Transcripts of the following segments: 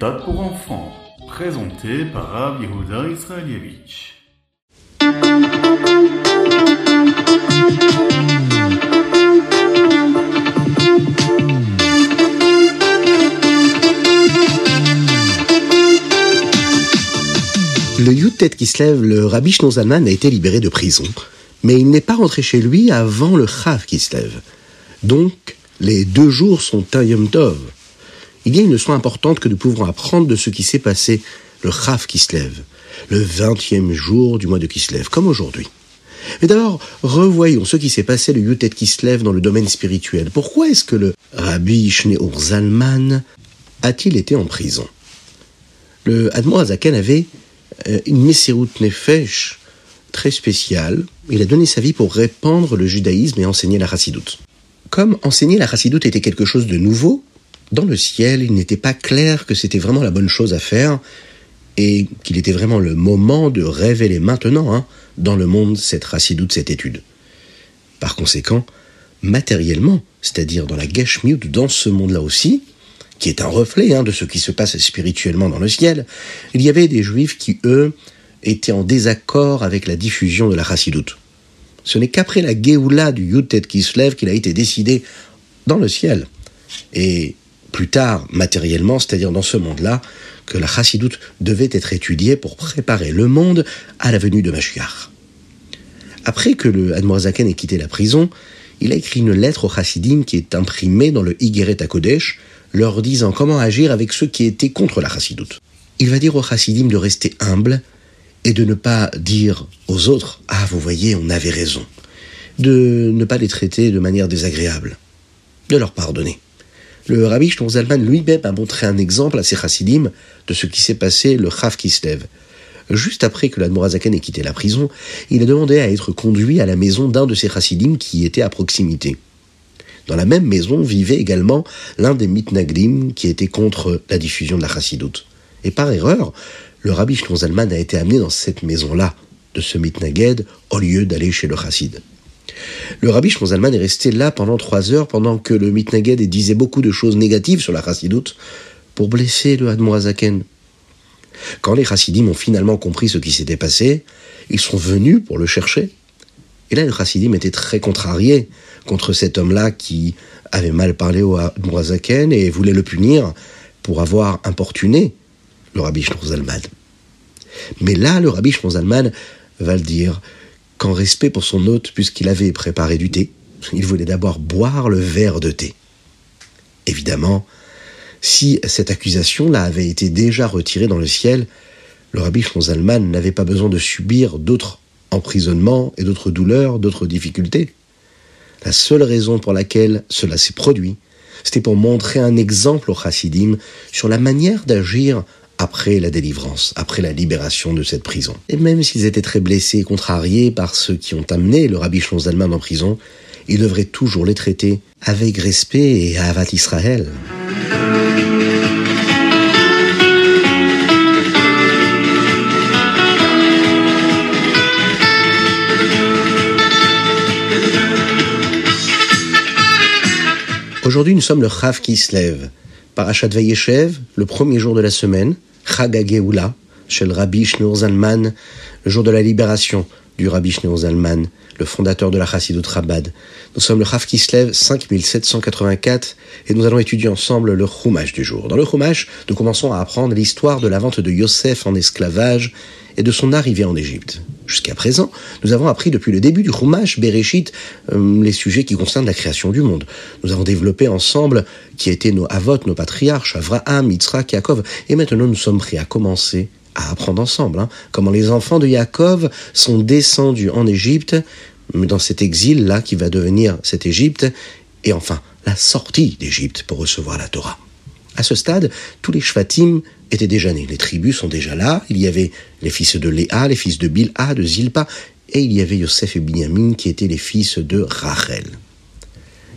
méthode pour enfants, présenté par Rav Israelievich. Le Yutet Kislev, le rabbi Zalman, a été libéré de prison, mais il n'est pas rentré chez lui avant le Chav Kislev. Donc, les deux jours sont un Yom Tov. Il y a une leçon importante que nous pouvons apprendre de ce qui s'est passé le Chav Kislev, le vingtième jour du mois de Kislev, comme aujourd'hui. Mais d'abord, revoyons ce qui s'est passé le Yutet Kislev dans le domaine spirituel. Pourquoi est-ce que le Rabbi Shneur Zalman a-t-il été en prison? Le Admor Azaken avait euh, une Messerut Nefesh très spéciale. Il a donné sa vie pour répandre le judaïsme et enseigner la chassidoute. Comme enseigner la chassidoute était quelque chose de nouveau, dans le ciel, il n'était pas clair que c'était vraiment la bonne chose à faire et qu'il était vraiment le moment de révéler maintenant hein, dans le monde cette chassidoute, cette étude. Par conséquent, matériellement, c'est-à-dire dans la Geshmiut, dans ce monde-là aussi, qui est un reflet hein, de ce qui se passe spirituellement dans le ciel, il y avait des juifs qui, eux, étaient en désaccord avec la diffusion de la chassidoute. Ce n'est qu'après la Géoula du Yutet Kislev qu'il a été décidé dans le ciel. Et plus tard, matériellement, c'est-à-dire dans ce monde-là, que la chassidoute devait être étudiée pour préparer le monde à la venue de Mashiach. Après que le Admorazaken ait quitté la prison, il a écrit une lettre aux chassidim qui est imprimée dans le Higeret Kodesh, leur disant comment agir avec ceux qui étaient contre la chassidoute. Il va dire aux chassidim de rester humbles et de ne pas dire aux autres Ah, vous voyez, on avait raison. De ne pas les traiter de manière désagréable. De leur pardonner. Le rabbi Zalman lui-même a montré un exemple à ses chassidim de ce qui s'est passé le Chav Kislev. Juste après que l'Admorazaken ait quitté la prison, il a demandé à être conduit à la maison d'un de ses chassidim qui était à proximité. Dans la même maison vivait également l'un des mitnaglim qui était contre la diffusion de la chassidoute. Et par erreur, le rabbi Zalman a été amené dans cette maison-là de ce mitnaged au lieu d'aller chez le chassid. Le rabbi Zalman est resté là pendant trois heures pendant que le mitnaged disait beaucoup de choses négatives sur la chassidoute pour blesser le Hadmoazaken. Quand les chassidim ont finalement compris ce qui s'était passé, ils sont venus pour le chercher. Et là, le chassidim était très contrarié contre cet homme-là qui avait mal parlé au Hadmoazaken et voulait le punir pour avoir importuné le rabbi Zalman. Mais là, le rabbi Zalman va le dire respect pour son hôte, puisqu'il avait préparé du thé, il voulait d'abord boire le verre de thé. Évidemment, si cette accusation-là avait été déjà retirée dans le ciel, le rabbi Zalman n'avait pas besoin de subir d'autres emprisonnements et d'autres douleurs, d'autres difficultés. La seule raison pour laquelle cela s'est produit, c'était pour montrer un exemple au chassidim sur la manière d'agir après la délivrance, après la libération de cette prison. Et même s'ils étaient très blessés et contrariés par ceux qui ont amené le rabbi Zalman en prison, ils devraient toujours les traiter avec respect et avat Israël. Aujourd'hui, nous sommes le Chav qui se lève. Parachat Vayeshev, le premier jour de la semaine, Chag chez le Rabbi Shneur le jour de la libération du Rabbi le fondateur de la Chassidut Rabad. Nous sommes le Chav Kislev 5784 et nous allons étudier ensemble le Chumash du jour. Dans le Chumash, nous commençons à apprendre l'histoire de la vente de Yosef en esclavage et de son arrivée en Égypte. Jusqu'à présent, nous avons appris depuis le début du Chumash, Bereshit, euh, les sujets qui concernent la création du monde. Nous avons développé ensemble qui étaient nos avot, nos patriarches, Avraham, Yitzhak, Yaakov, et maintenant nous sommes prêts à commencer à apprendre ensemble hein, comment les enfants de Yaakov sont descendus en Égypte, dans cet exil-là qui va devenir cette Égypte, et enfin la sortie d'Égypte pour recevoir la Torah. À ce stade, tous les Shvatim étaient déjà nés. Les tribus sont déjà là. Il y avait les fils de Léa, les fils de Bilha, de Zilpa, et il y avait Yosef et Binyamin qui étaient les fils de Rachel.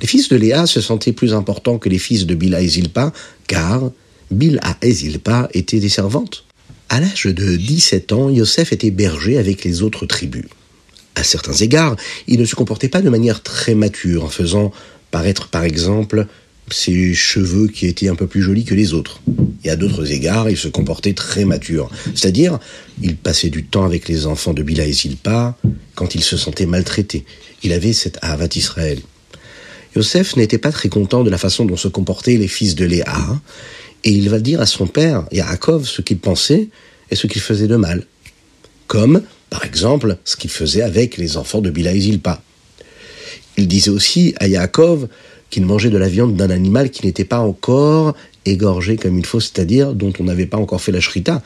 Les fils de Léa se sentaient plus importants que les fils de Bilha et Zilpa, car Bilha et Zilpa étaient des servantes. À l'âge de 17 ans, Yosef était berger avec les autres tribus. À certains égards, il ne se comportait pas de manière très mature, en faisant paraître par exemple ses cheveux qui étaient un peu plus jolis que les autres. Et à d'autres égards, il se comportait très mature. C'est-à-dire, il passait du temps avec les enfants de Bila et Zilpa quand il se sentait maltraité. Il avait cette Havat Israël. Yosef n'était pas très content de la façon dont se comportaient les fils de Léa, et il va dire à son père, Yaakov, ce qu'il pensait et ce qu'il faisait de mal. Comme, par exemple, ce qu'il faisait avec les enfants de Bila et Zilpa. Il disait aussi à Yaakov qu'il mangeait de la viande d'un animal qui n'était pas encore égorgé comme il faut, c'est-à-dire dont on n'avait pas encore fait la shrita.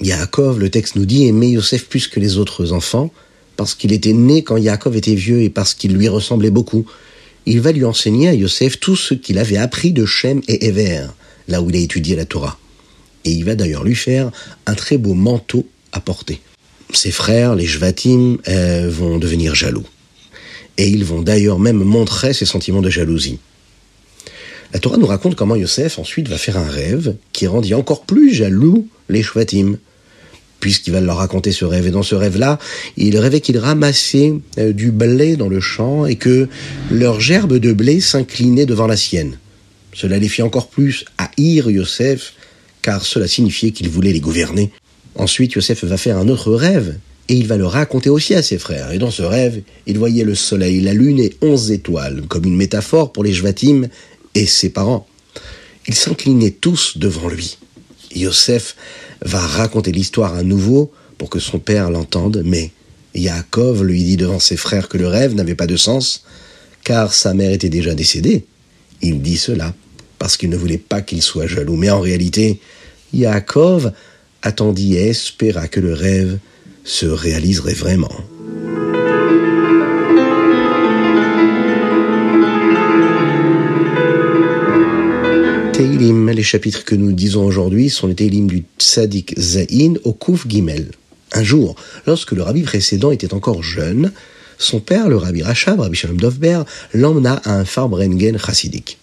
Yaakov, le texte nous dit, aimait Yosef plus que les autres enfants, parce qu'il était né quand Yaakov était vieux et parce qu'il lui ressemblait beaucoup. Il va lui enseigner à Yosef tout ce qu'il avait appris de Shem et Ever, là où il a étudié la Torah. Et il va d'ailleurs lui faire un très beau manteau à porter. Ses frères, les Jvatim, euh, vont devenir jaloux. Et ils vont d'ailleurs même montrer ses sentiments de jalousie. La Torah nous raconte comment Yosef ensuite va faire un rêve qui rendit encore plus jaloux les Shvatim, puisqu'il va leur raconter ce rêve. Et dans ce rêve-là, il rêvait qu'ils ramassaient euh, du blé dans le champ et que leur gerbe de blé s'inclinait devant la sienne. Cela les fit encore plus haïr Yosef, car cela signifiait qu'il voulait les gouverner. Ensuite, Yosef va faire un autre rêve, et il va le raconter aussi à ses frères. Et dans ce rêve, il voyait le soleil, la lune et onze étoiles, comme une métaphore pour les Jvatim et ses parents. Ils s'inclinaient tous devant lui. Yosef va raconter l'histoire à nouveau pour que son père l'entende, mais Yaakov lui dit devant ses frères que le rêve n'avait pas de sens, car sa mère était déjà décédée. Il dit cela parce qu'il ne voulait pas qu'il soit jaloux, mais en réalité, Yaakov attendit et espéra que le rêve se réaliserait vraiment. Teilim, les chapitres que nous disons aujourd'hui sont les Teilim du Tzadik Zain au Kouf Gimel. Un jour, lorsque le rabbi précédent était encore jeune, son père, le rabbi Rachab, rabbi Shalom Dovber, l'emmena à un Farbrengen chassidique.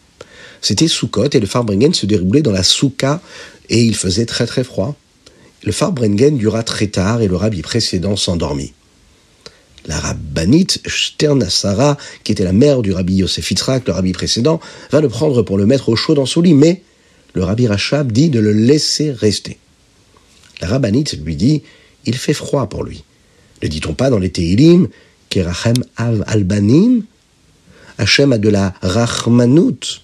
C'était Sukkot et le Farbrengen se déroulait dans la Souka et il faisait très très froid. Le Farbrengen dura très tard et le rabbi précédent s'endormit la rabbinite Sternasara, qui était la mère du rabbi Yosef Yitzhak, le rabbi précédent, va le prendre pour le mettre au chaud dans son lit, mais le rabbi Rachab dit de le laisser rester. La rabbinite lui dit, il fait froid pour lui. Ne dit-on pas dans les Tehilim, Kerachem av albanim Hachem a de la rachmanout.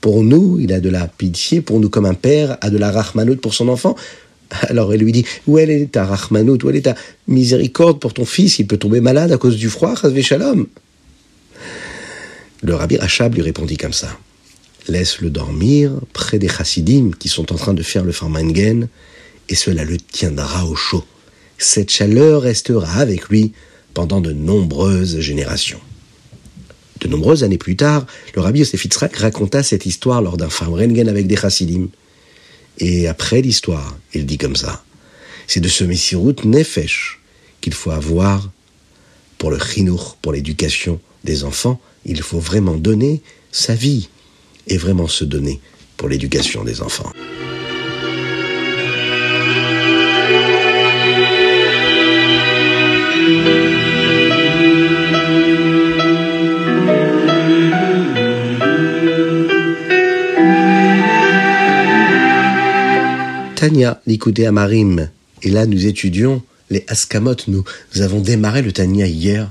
Pour nous, il a de la pitié, pour nous comme un père a de la rachmanout pour son enfant. Alors elle lui dit, où elle est ta rachmanout, où elle est ta miséricorde pour ton fils, il peut tomber malade à cause du froid, shalom. Le rabbi Rachab lui répondit comme ça, laisse-le dormir près des chassidim qui sont en train de faire le farmangen, et cela le tiendra au chaud. Cette chaleur restera avec lui pendant de nombreuses générations. De nombreuses années plus tard, le rabbi Yosef raconta cette histoire lors d'un farmangen avec des chassidim. Et après l'histoire, il dit comme ça, c'est de ce Messirut Nefesh qu'il faut avoir pour le chinour, pour l'éducation des enfants. Il faut vraiment donner sa vie et vraiment se donner pour l'éducation des enfants. Tania, l'écouter à Marim. Et là, nous étudions les Askamot. Nous, avons démarré le Tania hier.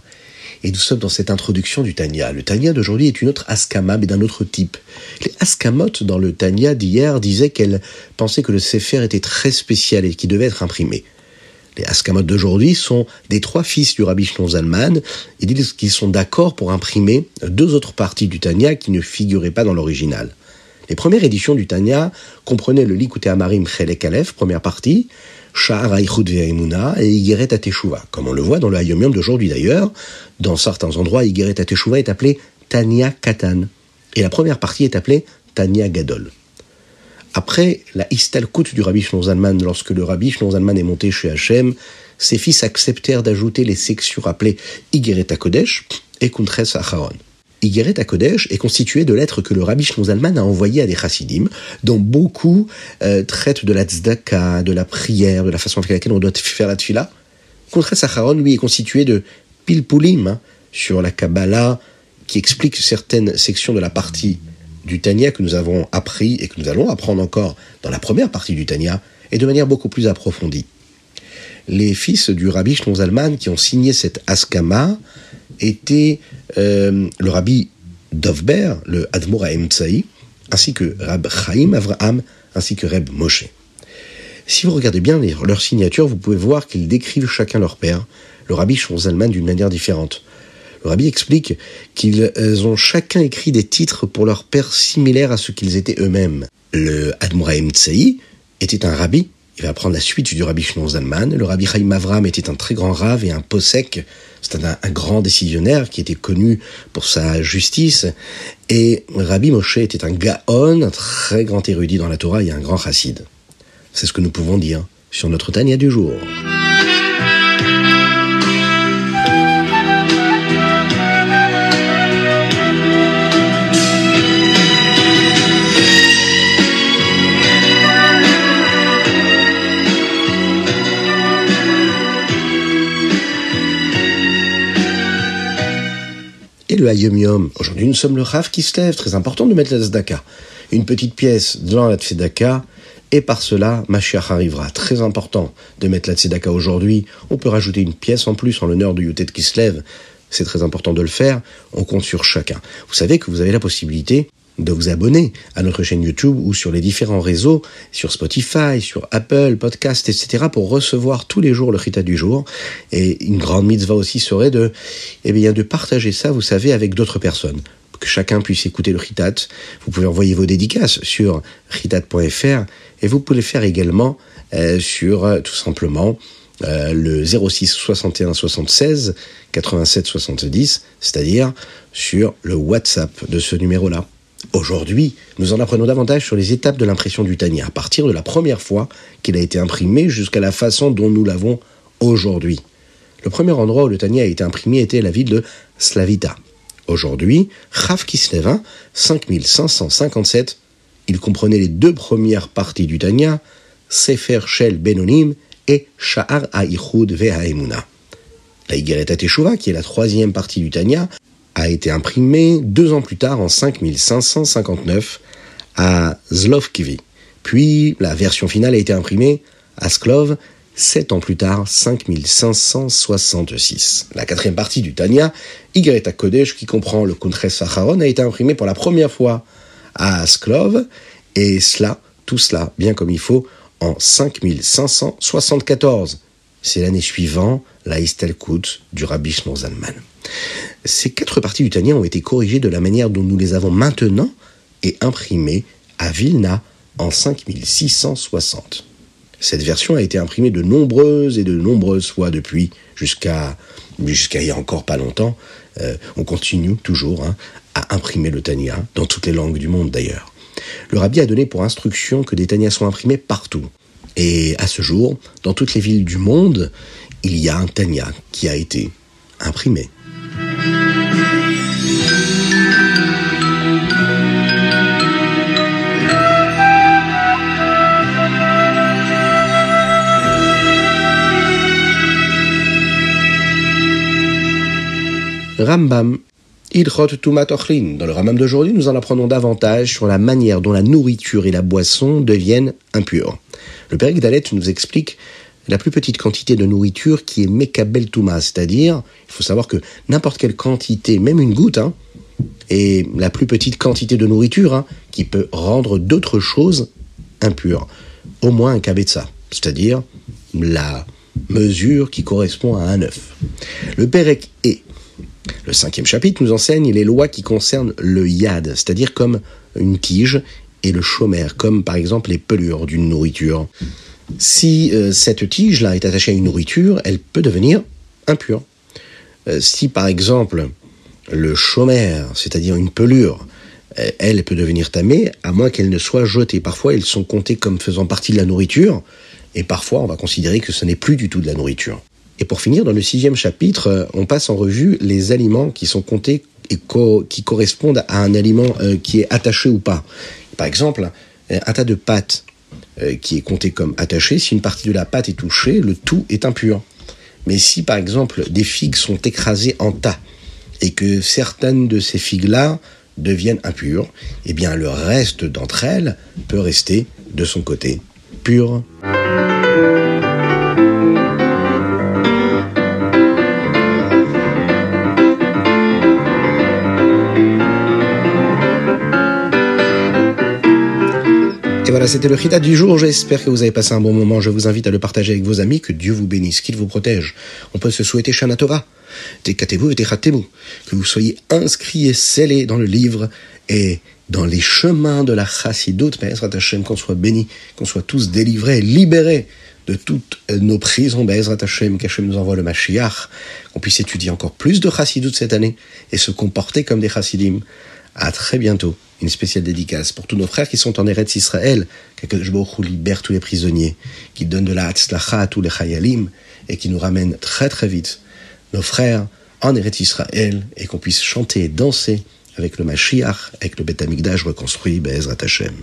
Et nous sommes dans cette introduction du Tania. Le Tania d'aujourd'hui est une autre Askama, mais d'un autre type. Les Askamot dans le Tania d'hier disaient qu'elles pensaient que le Sefer était très spécial et qu'il devait être imprimé. Les Askamot d'aujourd'hui sont des trois fils du Rabbi Shnon Zalman. Ils disent qu'ils sont d'accord pour imprimer deux autres parties du Tania qui ne figuraient pas dans l'original. Les premières éditions du Tanya comprenaient le Likutei Amarim Chelek Aleph, première partie, Sha'ar Aichud Ve'emuna et Igeret Ateshuva. Comme on le voit dans le Hayom d'aujourd'hui d'ailleurs, dans certains endroits, Igeret Ateshuva est appelé Tanya Katan. Et la première partie est appelée Tanya Gadol. Après la Istalkut du Rabbi Shnonzalman, lorsque le Rabbi Shnonzalman est monté chez Hachem, ses fils acceptèrent d'ajouter les sections appelées Igeret Kodesh et Kuntres Acharon. Igeret Kodesh est constitué de lettres que le Rabbi Shlomo a envoyées à des chassidim, dont beaucoup euh, traitent de la tzedaka, de la prière, de la façon avec laquelle on doit faire la tfila. Contre Sacharon, lui, est constitué de pilpulim, hein, sur la Kabbalah, qui explique certaines sections de la partie du Tania que nous avons appris et que nous allons apprendre encore dans la première partie du Tania et de manière beaucoup plus approfondie. Les fils du rabbi Zalman qui ont signé cette Askama étaient euh, le rabbi Dovber, le Admor Tsaï, ainsi que Rab Chaim Avraham, ainsi que Reb Moshe. Si vous regardez bien leur signature, vous pouvez voir qu'ils décrivent chacun leur père, le rabbi Shnon Zalman, d'une manière différente. Le rabbi explique qu'ils ont chacun écrit des titres pour leur père similaires à ce qu'ils étaient eux-mêmes. Le Admoraim Tsaï était un rabbi, il va prendre la suite du rabbi Shnon Zalman. Le rabbi Chaim Avram était un très grand rave et un posek, c'est un, un, grand décisionnaire qui était connu pour sa justice. Et Rabbi Moshe était un gaon, un très grand érudit dans la Torah et un grand chassid. C'est ce que nous pouvons dire sur notre Tania du jour. Aujourd'hui, nous sommes le Rav qui se lève. Très important de mettre la Tzedaka. Une petite pièce dans la Tzedaka. Et par cela, Mashiach arrivera. Très important de mettre la Tzedaka aujourd'hui. On peut rajouter une pièce en plus en l'honneur de Yotet qui se lève. C'est très important de le faire. On compte sur chacun. Vous savez que vous avez la possibilité de vous abonner à notre chaîne YouTube ou sur les différents réseaux, sur Spotify, sur Apple, Podcast, etc., pour recevoir tous les jours le Rita du jour. Et une grande mitzvah aussi serait de, eh bien, de partager ça, vous savez, avec d'autres personnes. Que chacun puisse écouter le Ritat. Vous pouvez envoyer vos dédicaces sur ritat.fr et vous pouvez le faire également euh, sur euh, tout simplement euh, le 06 61 76 87 70, c'est-à-dire sur le WhatsApp de ce numéro-là. Aujourd'hui, nous en apprenons davantage sur les étapes de l'impression du Tania, à partir de la première fois qu'il a été imprimé jusqu'à la façon dont nous l'avons aujourd'hui. Le premier endroit où le Tania a été imprimé était la ville de Slavita. Aujourd'hui, Rav Kislev 5557, il comprenait les deux premières parties du Tania, Sefer Shel Benonim et Sha'ar Ha'Ichud Ve'Ha'emuna. La Yigeret Teshuvah, qui est la troisième partie du Tania, a été imprimé deux ans plus tard, en 5559, à Zlovkivi. Puis la version finale a été imprimée à Sklov sept ans plus tard, 5566. La quatrième partie du Tania, Igreta Kodesh, qui comprend le Kuntres Sacharon, a été imprimé pour la première fois à Sklov, et cela, tout cela, bien comme il faut, en 5574. C'est l'année suivante, la Istelkut du Rabbi Zalman. Ces quatre parties du Tania ont été corrigées de la manière dont nous les avons maintenant et imprimées à Vilna en 5660. Cette version a été imprimée de nombreuses et de nombreuses fois depuis, jusqu'à jusqu'à il y a encore pas longtemps. Euh, on continue toujours hein, à imprimer le Tania, dans toutes les langues du monde d'ailleurs. Le rabbi a donné pour instruction que des Tanias soient imprimés partout. Et à ce jour, dans toutes les villes du monde, il y a un Tania qui a été imprimé. Rambam, Ilchot Tumat. Dans le Rambam d'aujourd'hui, nous en apprenons davantage sur la manière dont la nourriture et la boisson deviennent impures. Le Père Dalet nous explique la plus petite quantité de nourriture qui est Mekabel Touma, c'est-à-dire, il faut savoir que n'importe quelle quantité, même une goutte, hein, est la plus petite quantité de nourriture hein, qui peut rendre d'autres choses impures. Au moins un kabetza, c'est-à-dire la mesure qui correspond à un œuf. Le Perek est le cinquième chapitre nous enseigne les lois qui concernent le yad, c'est-à-dire comme une tige, et le chômère, comme par exemple les pelures d'une nourriture. Si euh, cette tige-là est attachée à une nourriture, elle peut devenir impure. Euh, si par exemple le chômère, c'est-à-dire une pelure, euh, elle peut devenir tamée, à moins qu'elle ne soit jetée. Parfois, elles sont comptées comme faisant partie de la nourriture, et parfois on va considérer que ce n'est plus du tout de la nourriture. Et pour finir, dans le sixième chapitre, on passe en revue les aliments qui sont comptés et qui correspondent à un aliment qui est attaché ou pas. Par exemple, un tas de pâtes qui est compté comme attaché, si une partie de la pâte est touchée, le tout est impur. Mais si par exemple des figues sont écrasées en tas et que certaines de ces figues-là deviennent impures, eh bien le reste d'entre elles peut rester de son côté pur. Voilà, c'était le Rita du jour. J'espère que vous avez passé un bon moment. Je vous invite à le partager avec vos amis. Que Dieu vous bénisse, qu'il vous protège. On peut se souhaiter Shana Torah. Tekatemu et Techatemu. Que vous soyez inscrits et scellés dans le livre et dans les chemins de la Chassidut. Be'ezrat Hashem, qu'on soit bénis, qu'on soit tous délivrés, libérés de toutes nos prisons. Be'ezrat Hashem, qu'Hashem nous envoie le Mashiach. Qu'on puisse étudier encore plus de Chassidut cette année et se comporter comme des Chassidim. À très bientôt une spéciale dédicace pour tous nos frères qui sont en Eretz Israël, que Baruch libère tous les prisonniers, qui donne de la Hatzlacha à tous les Chayalim, et qui nous ramène très très vite nos frères en Eretz Israël, et qu'on puisse chanter et danser avec le Mashiach, avec le Beth Amikdash reconstruit, Be'ezrat Hashem.